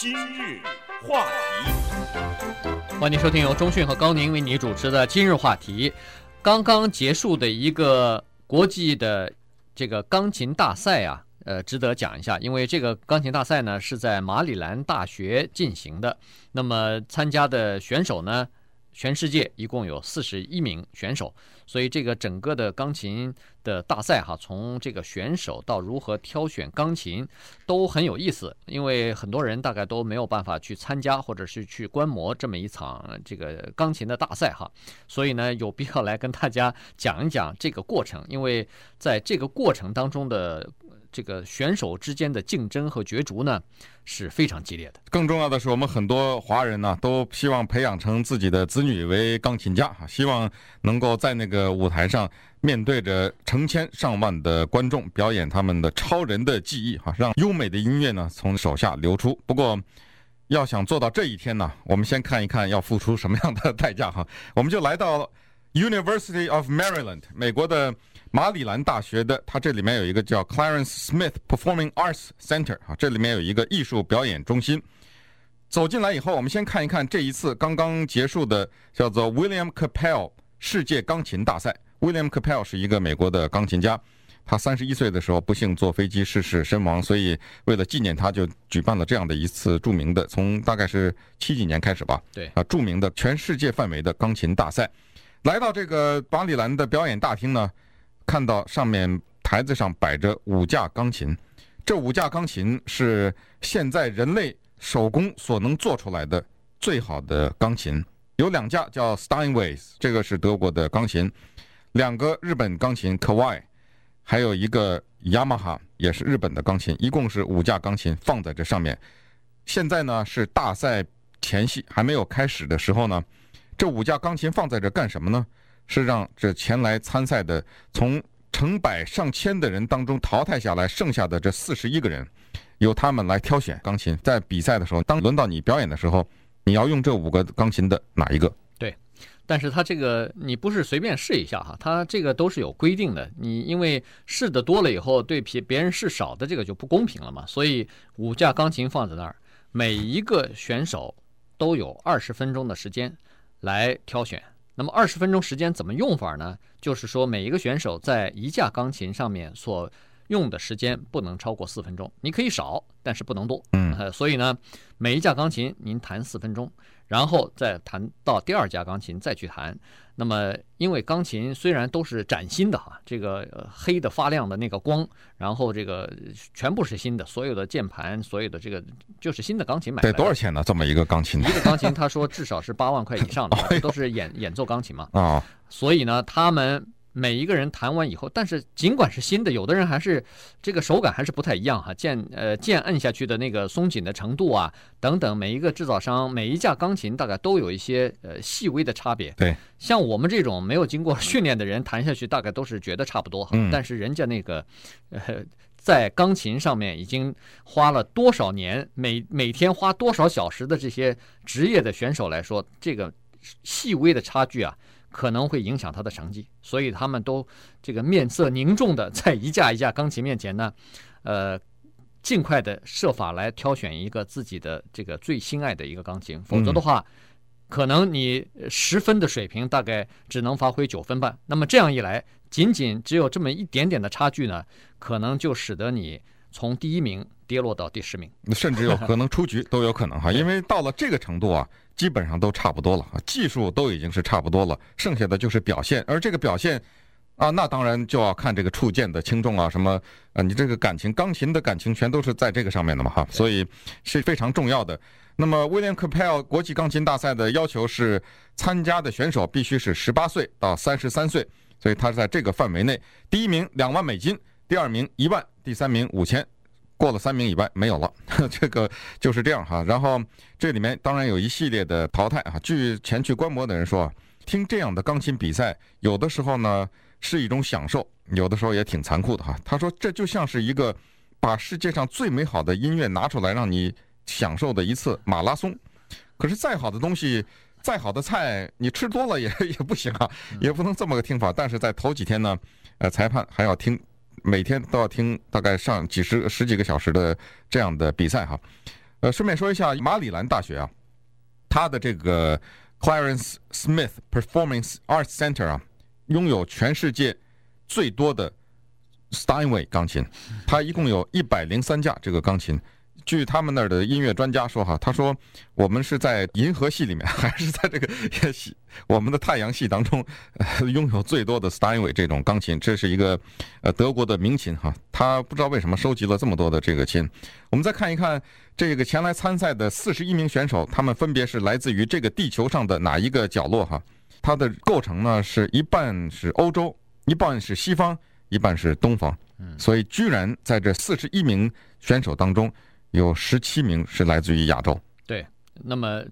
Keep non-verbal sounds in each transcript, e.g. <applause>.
今日话题，欢迎收听由中讯和高宁为你主持的今日话题。刚刚结束的一个国际的这个钢琴大赛啊，呃，值得讲一下，因为这个钢琴大赛呢是在马里兰大学进行的。那么参加的选手呢，全世界一共有四十一名选手，所以这个整个的钢琴的大赛哈，从这个选手到如何挑选钢琴都很有意思。因为很多人大概都没有办法去参加或者是去观摩这么一场这个钢琴的大赛哈，所以呢，有必要来跟大家讲一讲这个过程，因为在这个过程当中的。这个选手之间的竞争和角逐呢，是非常激烈的。更重要的是，我们很多华人呢，都希望培养成自己的子女为钢琴家哈，希望能够在那个舞台上面对着成千上万的观众，表演他们的超人的技艺，哈，让优美的音乐呢从手下流出。不过，要想做到这一天呢，我们先看一看要付出什么样的代价哈。我们就来到 University of Maryland，美国的。马里兰大学的，它这里面有一个叫 Clarence Smith Performing Arts Center 啊，这里面有一个艺术表演中心。走进来以后，我们先看一看这一次刚刚结束的叫做 William Capell 世界钢琴大赛。William Capell 是一个美国的钢琴家，他三十一岁的时候不幸坐飞机逝世身亡，所以为了纪念他，就举办了这样的一次著名的，从大概是七几年开始吧，对啊，著名的全世界范围的钢琴大赛。来到这个马里兰的表演大厅呢。看到上面台子上摆着五架钢琴，这五架钢琴是现在人类手工所能做出来的最好的钢琴。有两架叫 Steinways，这个是德国的钢琴；两个日本钢琴 Kawai，还有一个 Yamaha 也是日本的钢琴。一共是五架钢琴放在这上面。现在呢是大赛前夕，还没有开始的时候呢，这五架钢琴放在这干什么呢？是让这前来参赛的从成百上千的人当中淘汰下来，剩下的这四十一个人，由他们来挑选钢琴。在比赛的时候，当轮到你表演的时候，你要用这五个钢琴的哪一个？对，但是他这个你不是随便试一下哈，他这个都是有规定的。你因为试的多了以后，对别别人试少的这个就不公平了嘛。所以五架钢琴放在那儿，每一个选手都有二十分钟的时间来挑选。那么二十分钟时间怎么用法呢？就是说每一个选手在一架钢琴上面所用的时间不能超过四分钟，你可以少，但是不能多。嗯，呃，所以呢，每一架钢琴您弹四分钟。然后再弹到第二架钢琴再去弹，那么因为钢琴虽然都是崭新的哈，这个黑的发亮的那个光，然后这个全部是新的，所有的键盘，所有的这个就是新的钢琴买的。得多少钱呢？这么一个钢琴？一个钢琴他说至少是八万块以上的，<laughs> 都是演演奏钢琴嘛。啊，所以呢，他们。每一个人弹完以后，但是尽管是新的，有的人还是这个手感还是不太一样哈，键呃键摁下去的那个松紧的程度啊等等，每一个制造商每一架钢琴大概都有一些呃细微的差别。对，像我们这种没有经过 <laughs> 训练的人弹下去，大概都是觉得差不多哈。嗯。但是人家那个呃在钢琴上面已经花了多少年，每每天花多少小时的这些职业的选手来说，这个细微的差距啊。可能会影响他的成绩，所以他们都这个面色凝重的在一架一架钢琴面前呢，呃，尽快的设法来挑选一个自己的这个最心爱的一个钢琴，否则的话，可能你十分的水平大概只能发挥九分半。那么这样一来，仅仅只有这么一点点的差距呢，可能就使得你从第一名跌落到第十名，甚至有可能 <laughs> 出局都有可能哈，因为到了这个程度啊。基本上都差不多了啊，技术都已经是差不多了，剩下的就是表现。而这个表现，啊，那当然就要看这个触键的轻重啊，什么啊，你这个感情，钢琴的感情全都是在这个上面的嘛哈，所以是非常重要的。那么，William Capell 国际钢琴大赛的要求是，参加的选手必须是十八岁到三十三岁，所以他是在这个范围内。第一名两万美金，第二名一万，第三名五千。过了三名以外没有了，<laughs> 这个就是这样哈。然后这里面当然有一系列的淘汰啊。据前去观摩的人说，听这样的钢琴比赛，有的时候呢是一种享受，有的时候也挺残酷的哈。他说这就像是一个把世界上最美好的音乐拿出来让你享受的一次马拉松。可是再好的东西，再好的菜，你吃多了也 <laughs> 也不行啊，也不能这么个听法。但是在头几天呢，呃，裁判还要听。每天都要听大概上几十十几个小时的这样的比赛哈，呃，顺便说一下，马里兰大学啊，它的这个 Clarence Smith Performance Arts Center 啊，拥有全世界最多的 Steinway 钢琴，它一共有一百零三架这个钢琴。据他们那儿的音乐专家说，哈，他说我们是在银河系里面，还是在这个 <laughs> 系我们的太阳系当中，呃，拥有最多的 Steinway 这种钢琴，这是一个呃德国的名琴哈。他不知道为什么收集了这么多的这个琴。我们再看一看这个前来参赛的四十一名选手，他们分别是来自于这个地球上的哪一个角落哈？它的构成呢，是一半是欧洲，一半是西方，一半是东方。所以居然在这四十一名选手当中。有十七名是来自于亚洲，对，那么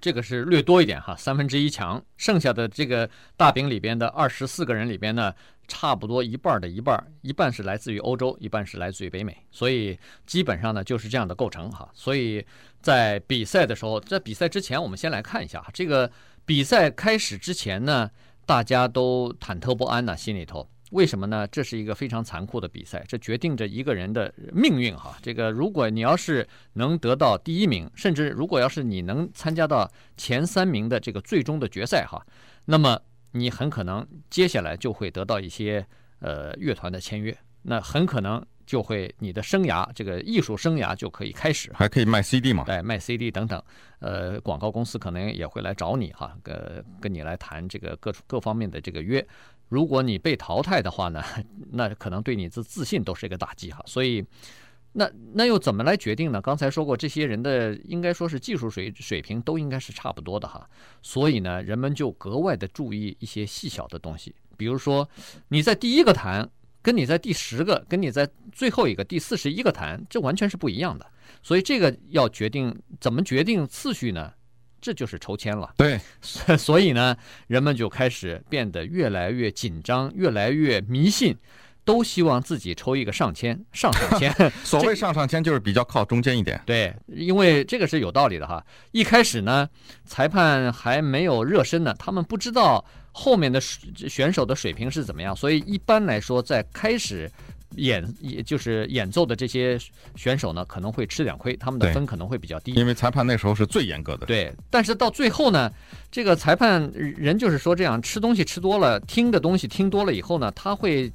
这个是略多一点哈，三分之一强，剩下的这个大饼里边的二十四个人里边呢，差不多一半的一半，一半是来自于欧洲，一半是来自于北美，所以基本上呢就是这样的构成哈。所以在比赛的时候，在比赛之前，我们先来看一下这个比赛开始之前呢，大家都忐忑不安呢，心里头。为什么呢？这是一个非常残酷的比赛，这决定着一个人的命运哈。这个，如果你要是能得到第一名，甚至如果要是你能参加到前三名的这个最终的决赛哈，那么你很可能接下来就会得到一些呃乐团的签约，那很可能就会你的生涯这个艺术生涯就可以开始，还可以卖 CD 嘛？对，卖 CD 等等，呃，广告公司可能也会来找你哈，跟，跟你来谈这个各各方面的这个约。如果你被淘汰的话呢，<laughs> 那可能对你的自信都是一个打击哈。所以，那那又怎么来决定呢？刚才说过，这些人的应该说是技术水水平都应该是差不多的哈。所以呢，人们就格外的注意一些细小的东西，比如说你在第一个弹，跟你在第十个，跟你在最后一个第四十一个弹，这完全是不一样的。所以这个要决定怎么决定次序呢？这就是抽签了，对，<laughs> 所以呢，人们就开始变得越来越紧张，越来越迷信，都希望自己抽一个上签，上上签。<laughs> 所谓上上签就是比较靠中间一点。对，因为这个是有道理的哈。一开始呢，裁判还没有热身呢，他们不知道后面的选手的水平是怎么样，所以一般来说，在开始。演也就是演奏的这些选手呢，可能会吃点亏，他们的分可能会比较低，因为裁判那时候是最严格的。对，但是到最后呢，这个裁判人就是说这样，吃东西吃多了，听的东西听多了以后呢，他会。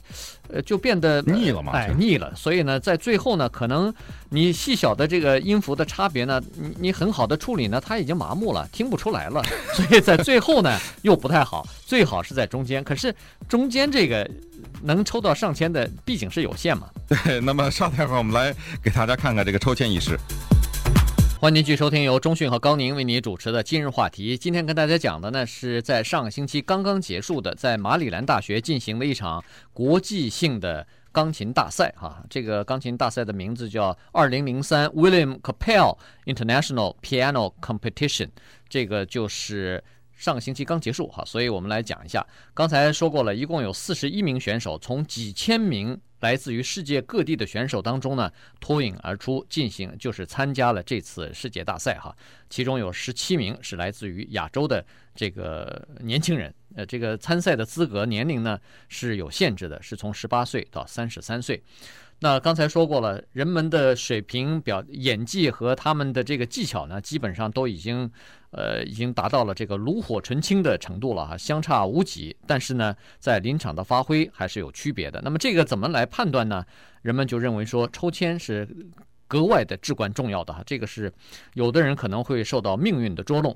呃，就变得腻了嘛，哎，腻了。所以呢，在最后呢，可能你细小的这个音符的差别呢，你你很好的处理呢，他已经麻木了，听不出来了。所以在最后呢，又不太好，最好是在中间。可是中间这个能抽到上千的，毕竟是有限嘛。对，那么稍待会儿，我们来给大家看看这个抽签仪式。欢迎您继续收听由中讯和高宁为您主持的今日话题。今天跟大家讲的呢，是在上个星期刚刚结束的，在马里兰大学进行的一场国际性的钢琴大赛。哈，这个钢琴大赛的名字叫2003 William Capell International Piano Competition，这个就是。上个星期刚结束哈，所以我们来讲一下。刚才说过了，一共有四十一名选手，从几千名来自于世界各地的选手当中呢脱颖而出，进行就是参加了这次世界大赛哈。其中有十七名是来自于亚洲的这个年轻人，呃，这个参赛的资格年龄呢是有限制的，是从十八岁到三十三岁。那刚才说过了，人们的水平表演技和他们的这个技巧呢，基本上都已经，呃，已经达到了这个炉火纯青的程度了哈，相差无几。但是呢，在临场的发挥还是有区别的。那么这个怎么来判断呢？人们就认为说，抽签是格外的至关重要的哈。这个是有的人可能会受到命运的捉弄。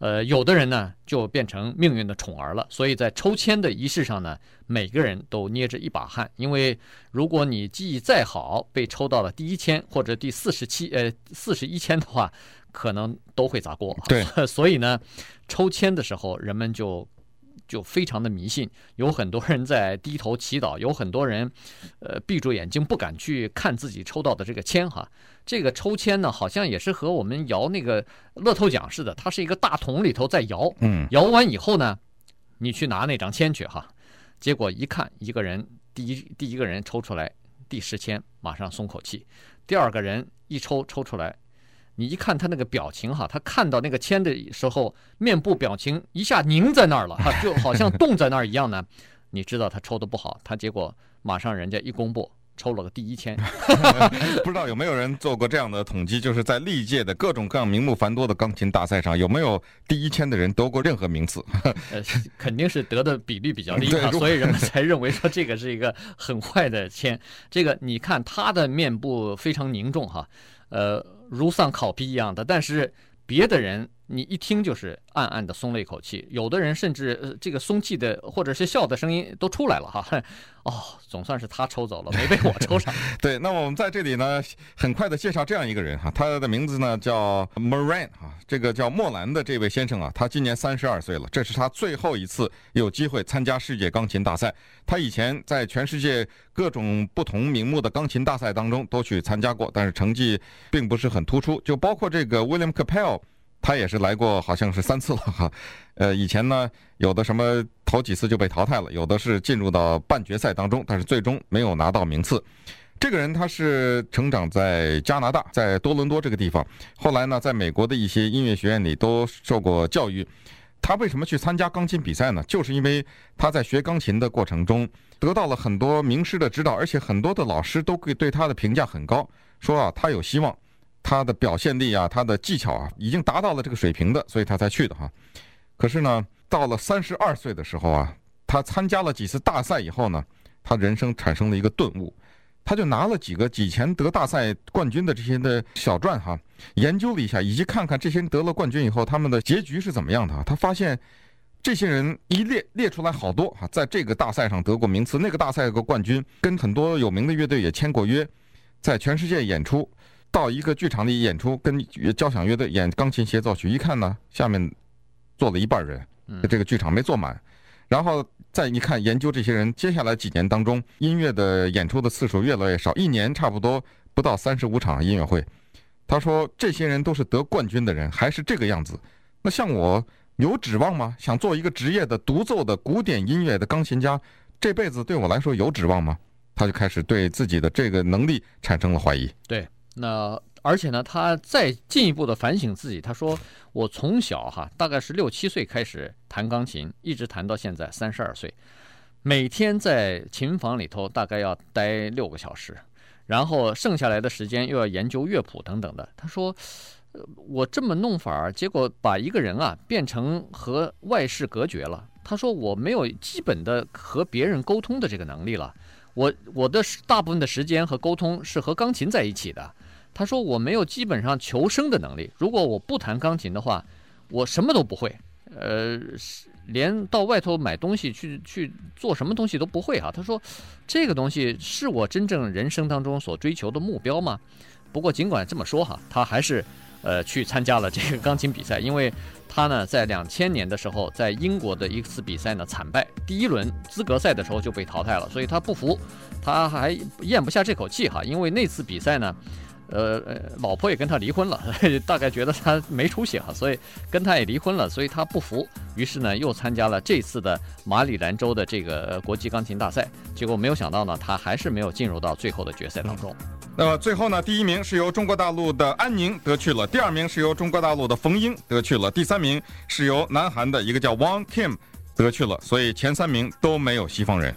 呃，有的人呢就变成命运的宠儿了，所以在抽签的仪式上呢，每个人都捏着一把汗，因为如果你记忆再好，被抽到了第一签或者第四十七呃四十一签的话，可能都会砸锅。对，<laughs> 所以呢，抽签的时候人们就。就非常的迷信，有很多人在低头祈祷，有很多人，呃，闭住眼睛不敢去看自己抽到的这个签哈。这个抽签呢，好像也是和我们摇那个乐透奖似的，它是一个大桶里头在摇，嗯，摇完以后呢，你去拿那张签去哈。结果一看，一个人第一第一个人抽出来第十签，马上松口气；第二个人一抽抽出来。你一看他那个表情哈，他看到那个签的时候，面部表情一下凝在那儿了哈，就好像 <laughs> 冻在那儿一样呢。你知道他抽的不好，他结果马上人家一公布抽了个第一签。<laughs> <laughs> 不知道有没有人做过这样的统计，就是在历届的各种各样名目繁多的钢琴大赛上，有没有第一签的人得过任何名次？呃，肯定是得的比例比较低啊，所以人们才认为说这个是一个很坏的签。这个你看他的面部非常凝重哈，呃，如丧考妣一样的，但是别的人。你一听就是暗暗的松了一口气，有的人甚至呃这个松气的或者是笑的声音都出来了哈，<laughs> 哦，总算是他抽走了，没被我抽上。<laughs> 对，那么我们在这里呢，很快的介绍这样一个人哈，他的名字呢叫 Moran 啊，这个叫莫兰的这位先生啊，他今年三十二岁了，这是他最后一次有机会参加世界钢琴大赛。他以前在全世界各种不同名目的钢琴大赛当中都去参加过，但是成绩并不是很突出，就包括这个 William Capell。他也是来过，好像是三次了哈。<laughs> 呃，以前呢，有的什么头几次就被淘汰了，有的是进入到半决赛当中，但是最终没有拿到名次。这个人他是成长在加拿大，在多伦多这个地方，后来呢，在美国的一些音乐学院里都受过教育。他为什么去参加钢琴比赛呢？就是因为他在学钢琴的过程中得到了很多名师的指导，而且很多的老师都会对他的评价很高，说啊，他有希望。他的表现力啊，他的技巧啊，已经达到了这个水平的，所以他才去的哈。可是呢，到了三十二岁的时候啊，他参加了几次大赛以后呢，他人生产生了一个顿悟，他就拿了几个以前得大赛冠军的这些的小传哈，研究了一下，以及看看这些人得了冠军以后他们的结局是怎么样的。他发现这些人一列列出来好多哈，在这个大赛上得过名次，那个大赛有个冠军，跟很多有名的乐队也签过约，在全世界演出。到一个剧场里演出，跟交响乐队演钢琴协奏曲，一看呢，下面坐了一半人，这个剧场没坐满。然后再一看，研究这些人，接下来几年当中，音乐的演出的次数越来越少，一年差不多不到三十五场音乐会。他说，这些人都是得冠军的人，还是这个样子。那像我有指望吗？想做一个职业的独奏的古典音乐的钢琴家，这辈子对我来说有指望吗？他就开始对自己的这个能力产生了怀疑。对。那而且呢，他再进一步的反省自己。他说：“我从小哈，大概是六七岁开始弹钢琴，一直弹到现在三十二岁，每天在琴房里头大概要待六个小时，然后剩下来的时间又要研究乐谱等等的。”他说：“我这么弄法儿，结果把一个人啊变成和外世隔绝了。”他说：“我没有基本的和别人沟通的这个能力了。”我我的大部分的时间和沟通是和钢琴在一起的。他说我没有基本上求生的能力。如果我不弹钢琴的话，我什么都不会。呃，连到外头买东西去去做什么东西都不会哈。他说这个东西是我真正人生当中所追求的目标吗？不过尽管这么说哈，他还是呃去参加了这个钢琴比赛，因为他呢在两千年的时候在英国的一次比赛呢惨败，第一轮资格赛的时候就被淘汰了，所以他不服，他还咽不下这口气哈，因为那次比赛呢，呃老婆也跟他离婚了，<laughs> 大概觉得他没出息哈，所以跟他也离婚了，所以他不服，于是呢又参加了这次的马里兰州的这个国际钢琴大赛，结果没有想到呢，他还是没有进入到最后的决赛当中。那么最后呢，第一名是由中国大陆的安宁得去了，第二名是由中国大陆的冯英得去了，第三名是由南韩的一个叫 Wang Kim 得去了，所以前三名都没有西方人。